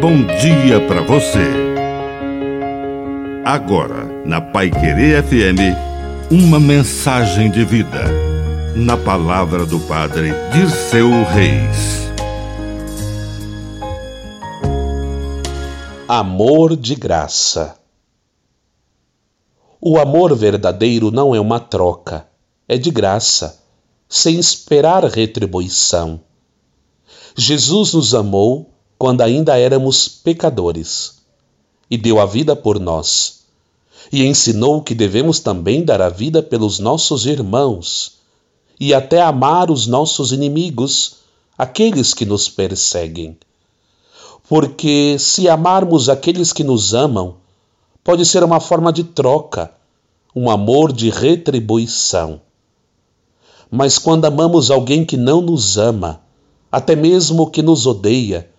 bom dia para você. Agora, na Pai Querer FM, uma mensagem de vida. Na palavra do Padre Dirceu Reis. Amor de graça. O amor verdadeiro não é uma troca, é de graça, sem esperar retribuição. Jesus nos amou quando ainda éramos pecadores, e deu a vida por nós, e ensinou que devemos também dar a vida pelos nossos irmãos, e até amar os nossos inimigos, aqueles que nos perseguem. Porque se amarmos aqueles que nos amam, pode ser uma forma de troca, um amor de retribuição. Mas quando amamos alguém que não nos ama, até mesmo que nos odeia,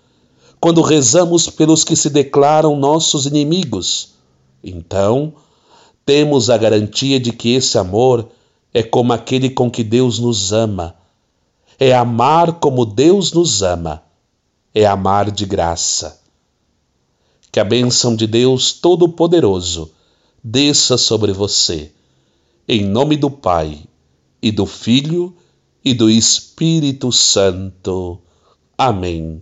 quando rezamos pelos que se declaram nossos inimigos. Então, temos a garantia de que esse amor é como aquele com que Deus nos ama. É amar como Deus nos ama. É amar de graça. Que a bênção de Deus Todo-Poderoso desça sobre você. Em nome do Pai, e do Filho, e do Espírito Santo. Amém.